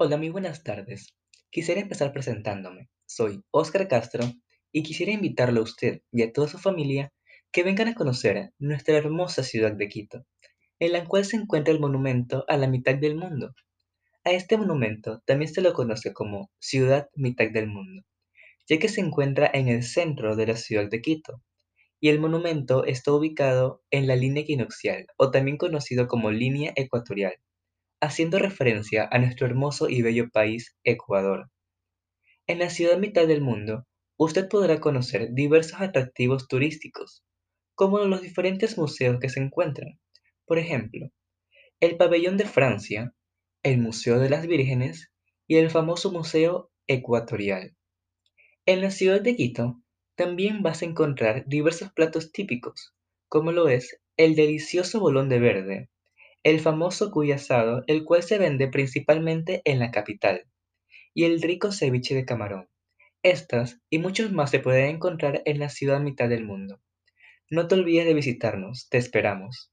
Hola, muy buenas tardes. Quisiera empezar presentándome. Soy Óscar Castro y quisiera invitarle a usted y a toda su familia que vengan a conocer nuestra hermosa ciudad de Quito, en la cual se encuentra el monumento a la mitad del mundo. A este monumento también se lo conoce como Ciudad Mitad del Mundo, ya que se encuentra en el centro de la ciudad de Quito, y el monumento está ubicado en la línea equinoccial, o también conocido como línea ecuatorial haciendo referencia a nuestro hermoso y bello país, Ecuador. En la ciudad mitad del mundo, usted podrá conocer diversos atractivos turísticos, como los diferentes museos que se encuentran. Por ejemplo, el Pabellón de Francia, el Museo de las Vírgenes y el famoso Museo Ecuatorial. En la ciudad de Quito también vas a encontrar diversos platos típicos, como lo es el delicioso bolón de verde, el famoso cuy asado, el cual se vende principalmente en la capital, y el rico ceviche de camarón. Estas y muchos más se pueden encontrar en la ciudad mitad del mundo. No te olvides de visitarnos, te esperamos.